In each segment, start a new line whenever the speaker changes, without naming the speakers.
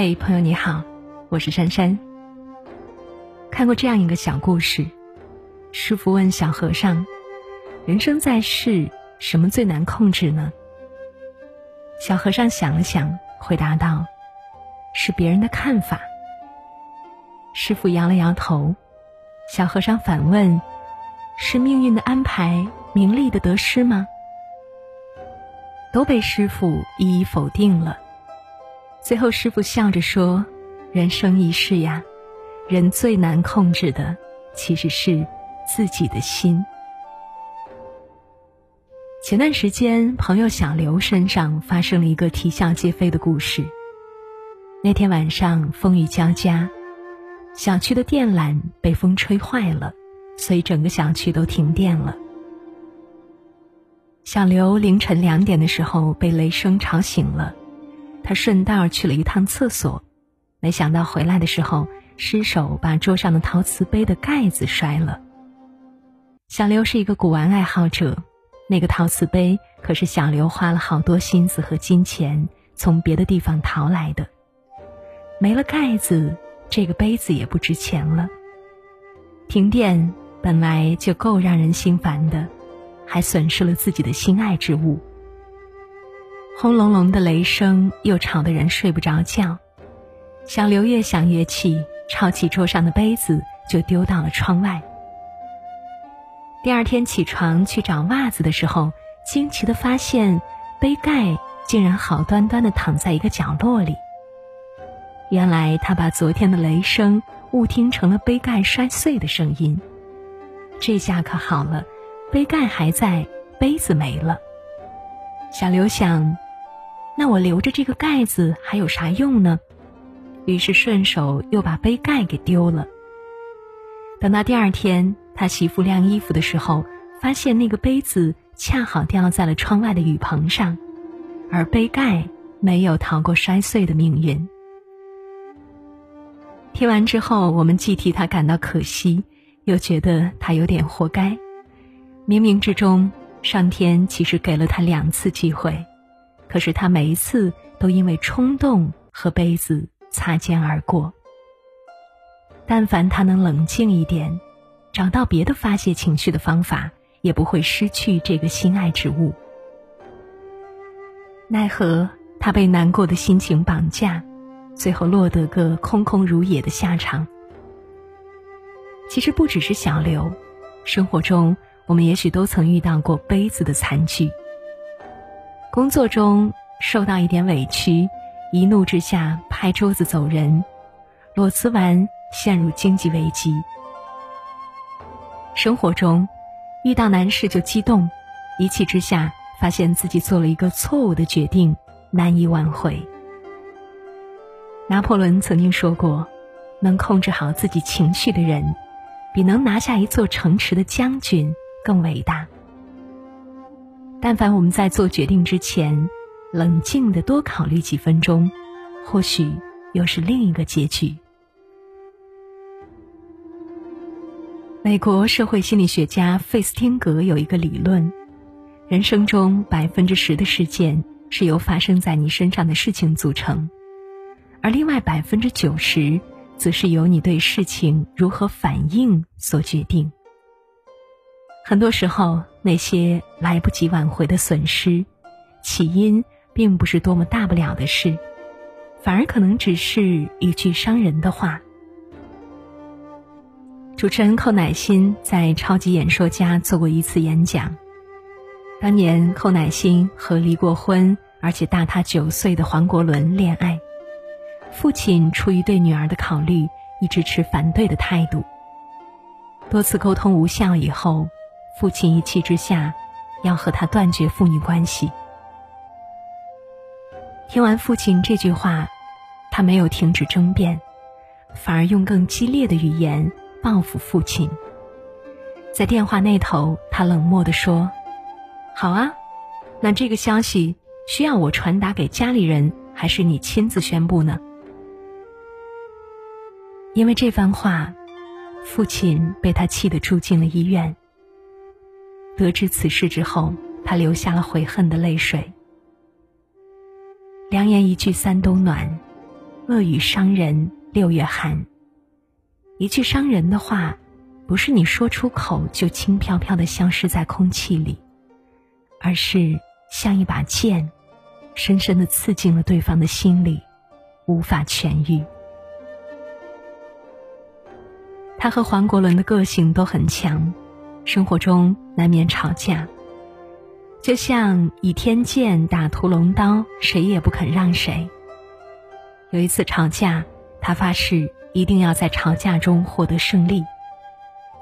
嘿，朋友你好，我是珊珊。看过这样一个小故事，师傅问小和尚：“人生在世，什么最难控制呢？”小和尚想了想，回答道：“是别人的看法。”师傅摇了摇头。小和尚反问：“是命运的安排，名利的得失吗？”都被师傅一一否定了。最后，师傅笑着说：“人生一世呀，人最难控制的其实是自己的心。”前段时间，朋友小刘身上发生了一个啼笑皆非的故事。那天晚上风雨交加，小区的电缆被风吹坏了，所以整个小区都停电了。小刘凌晨两点的时候被雷声吵醒了。他顺道去了一趟厕所，没想到回来的时候失手把桌上的陶瓷杯的盖子摔了。小刘是一个古玩爱好者，那个陶瓷杯可是小刘花了好多心思和金钱从别的地方淘来的。没了盖子，这个杯子也不值钱了。停电本来就够让人心烦的，还损失了自己的心爱之物。轰隆隆的雷声又吵得人睡不着觉，小刘越想越气，抄起桌上的杯子就丢到了窗外。第二天起床去找袜子的时候，惊奇的发现杯盖竟然好端端的躺在一个角落里。原来他把昨天的雷声误听成了杯盖摔碎的声音，这下可好了，杯盖还在，杯子没了。小刘想。那我留着这个盖子还有啥用呢？于是顺手又把杯盖给丢了。等到第二天，他媳妇晾衣服的时候，发现那个杯子恰好掉在了窗外的雨棚上，而杯盖没有逃过摔碎的命运。听完之后，我们既替他感到可惜，又觉得他有点活该。冥冥之中，上天其实给了他两次机会。可是他每一次都因为冲动和杯子擦肩而过。但凡他能冷静一点，找到别的发泄情绪的方法，也不会失去这个心爱之物。奈何他被难过的心情绑架，最后落得个空空如也的下场。其实不只是小刘，生活中我们也许都曾遇到过杯子的惨剧。工作中受到一点委屈，一怒之下拍桌子走人，裸辞完陷入经济危机。生活中遇到难事就激动，一气之下发现自己做了一个错误的决定，难以挽回。拿破仑曾经说过：“能控制好自己情绪的人，比能拿下一座城池的将军更伟大。”但凡我们在做决定之前，冷静的多考虑几分钟，或许又是另一个结局。美国社会心理学家费斯汀格有一个理论：人生中百分之十的事件是由发生在你身上的事情组成，而另外百分之九十，则是由你对事情如何反应所决定。很多时候，那些来不及挽回的损失，起因并不是多么大不了的事，反而可能只是一句伤人的话。主持人寇乃馨在《超级演说家》做过一次演讲。当年，寇乃馨和离过婚而且大他九岁的黄国伦恋爱，父亲出于对女儿的考虑，一直持反对的态度。多次沟通无效以后。父亲一气之下，要和他断绝父女关系。听完父亲这句话，他没有停止争辩，反而用更激烈的语言报复父亲。在电话那头，他冷漠地说：“好啊，那这个消息需要我传达给家里人，还是你亲自宣布呢？”因为这番话，父亲被他气得住进了医院。得知此事之后，他流下了悔恨的泪水。良言一句三冬暖，恶语伤人六月寒。一句伤人的话，不是你说出口就轻飘飘的消失在空气里，而是像一把剑，深深的刺进了对方的心里，无法痊愈。他和黄国伦的个性都很强，生活中难免吵架。就像倚天剑打屠龙刀，谁也不肯让谁。有一次吵架，他发誓一定要在吵架中获得胜利。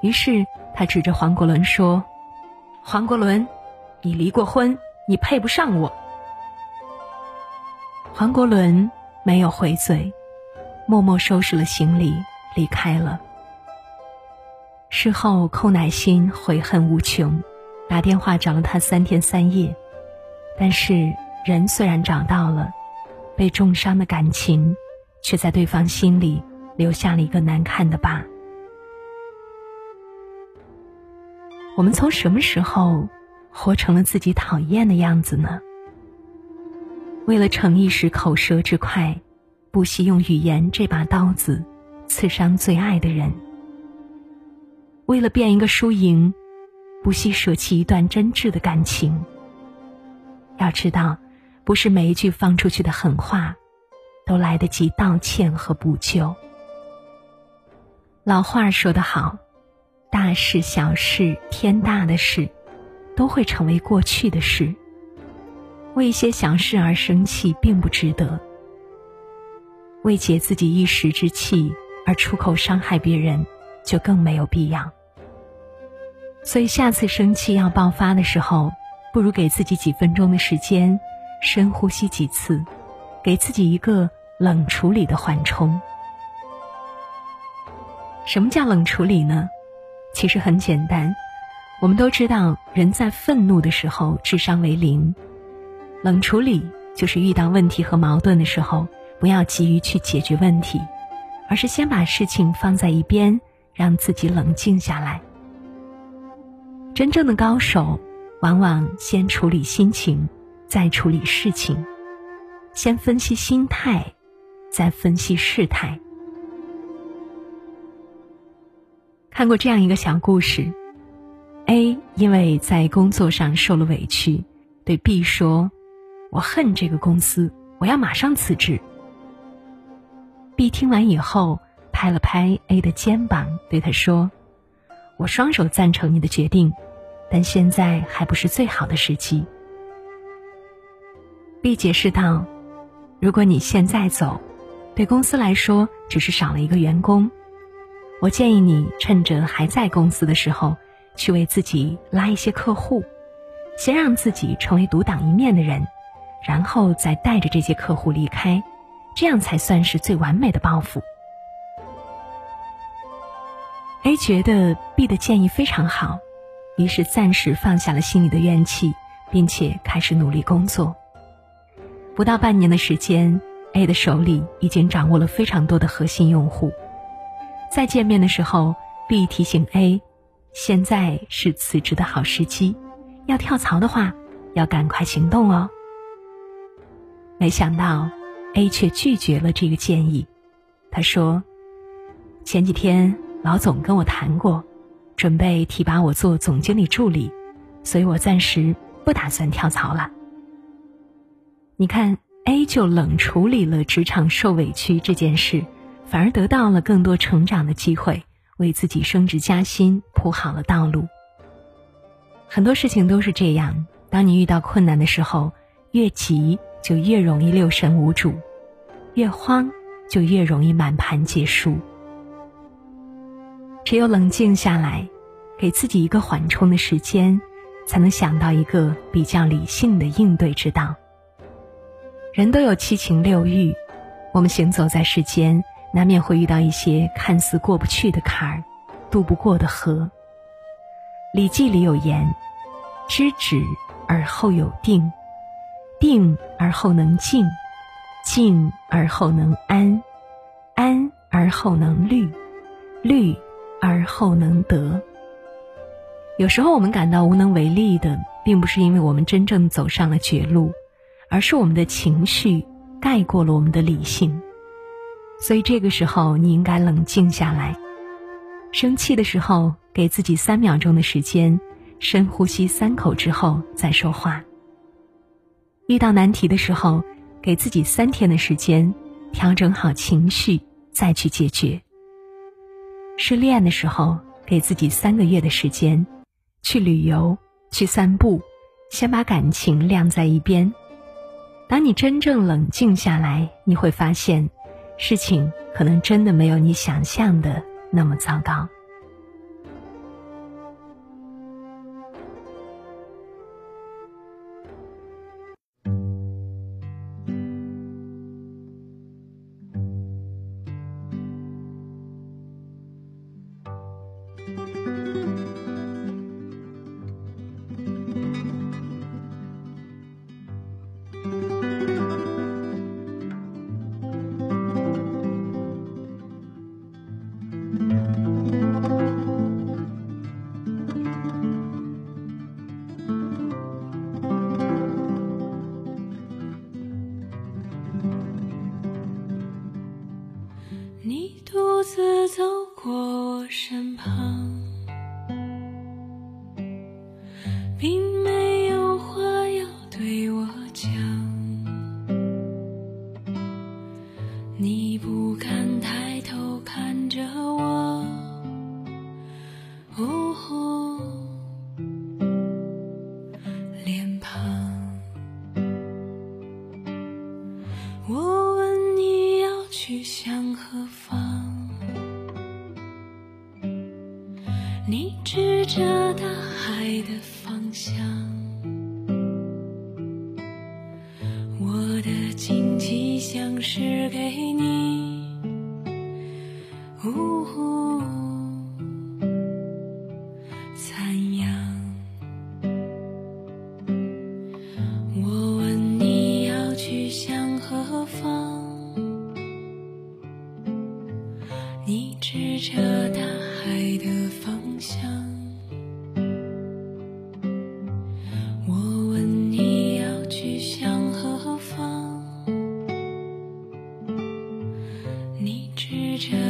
于是他指着黄国伦说：“黄国伦，你离过婚，你配不上我。”黄国伦没有回嘴，默默收拾了行李离开了。事后，寇乃馨悔恨无穷。打电话找了他三天三夜，但是人虽然找到了，被重伤的感情，却在对方心里留下了一个难看的疤。我们从什么时候活成了自己讨厌的样子呢？为了逞一时口舌之快，不惜用语言这把刀子刺伤最爱的人；为了变一个输赢。不惜舍弃一段真挚的感情。要知道，不是每一句放出去的狠话，都来得及道歉和补救。老话说得好，大事小事，天大的事，都会成为过去的事。为一些小事而生气，并不值得。为解自己一时之气而出口伤害别人，就更没有必要。所以，下次生气要爆发的时候，不如给自己几分钟的时间，深呼吸几次，给自己一个冷处理的缓冲。什么叫冷处理呢？其实很简单，我们都知道，人在愤怒的时候智商为零。冷处理就是遇到问题和矛盾的时候，不要急于去解决问题，而是先把事情放在一边，让自己冷静下来。真正的高手，往往先处理心情，再处理事情；先分析心态，再分析事态。看过这样一个小故事：A 因为在工作上受了委屈，对 B 说：“我恨这个公司，我要马上辞职。”B 听完以后，拍了拍 A 的肩膀，对他说：“我双手赞成你的决定。”但现在还不是最好的时机。B 解释道：“如果你现在走，对公司来说只是少了一个员工。我建议你趁着还在公司的时候，去为自己拉一些客户，先让自己成为独当一面的人，然后再带着这些客户离开，这样才算是最完美的报复。”A 觉得 B 的建议非常好。于是暂时放下了心里的怨气，并且开始努力工作。不到半年的时间，A 的手里已经掌握了非常多的核心用户。再见面的时候，B 提醒 A，现在是辞职的好时机，要跳槽的话，要赶快行动哦。没想到，A 却拒绝了这个建议。他说：“前几天老总跟我谈过。”准备提拔我做总经理助理，所以我暂时不打算跳槽了。你看，A 就冷处理了职场受委屈这件事，反而得到了更多成长的机会，为自己升职加薪铺好了道路。很多事情都是这样，当你遇到困难的时候，越急就越容易六神无主，越慌就越容易满盘皆输。只有冷静下来，给自己一个缓冲的时间，才能想到一个比较理性的应对之道。人都有七情六欲，我们行走在世间，难免会遇到一些看似过不去的坎儿，渡不过的河。《礼记》里有言：“知止而后有定，定而后能静，静而后能安，安而后能虑，虑。”而后能得。有时候我们感到无能为力的，并不是因为我们真正走上了绝路，而是我们的情绪盖过了我们的理性。所以这个时候你应该冷静下来。生气的时候，给自己三秒钟的时间，深呼吸三口之后再说话。遇到难题的时候，给自己三天的时间，调整好情绪再去解决。失恋的时候，给自己三个月的时间，去旅游，去散步，先把感情晾在一边。当你真正冷静下来，你会发现，事情可能真的没有你想象的那么糟糕。
自走过我身旁，并没有话要对我讲。你不敢抬头看着我，哦，脸庞。我问你要去向 beautiful. future.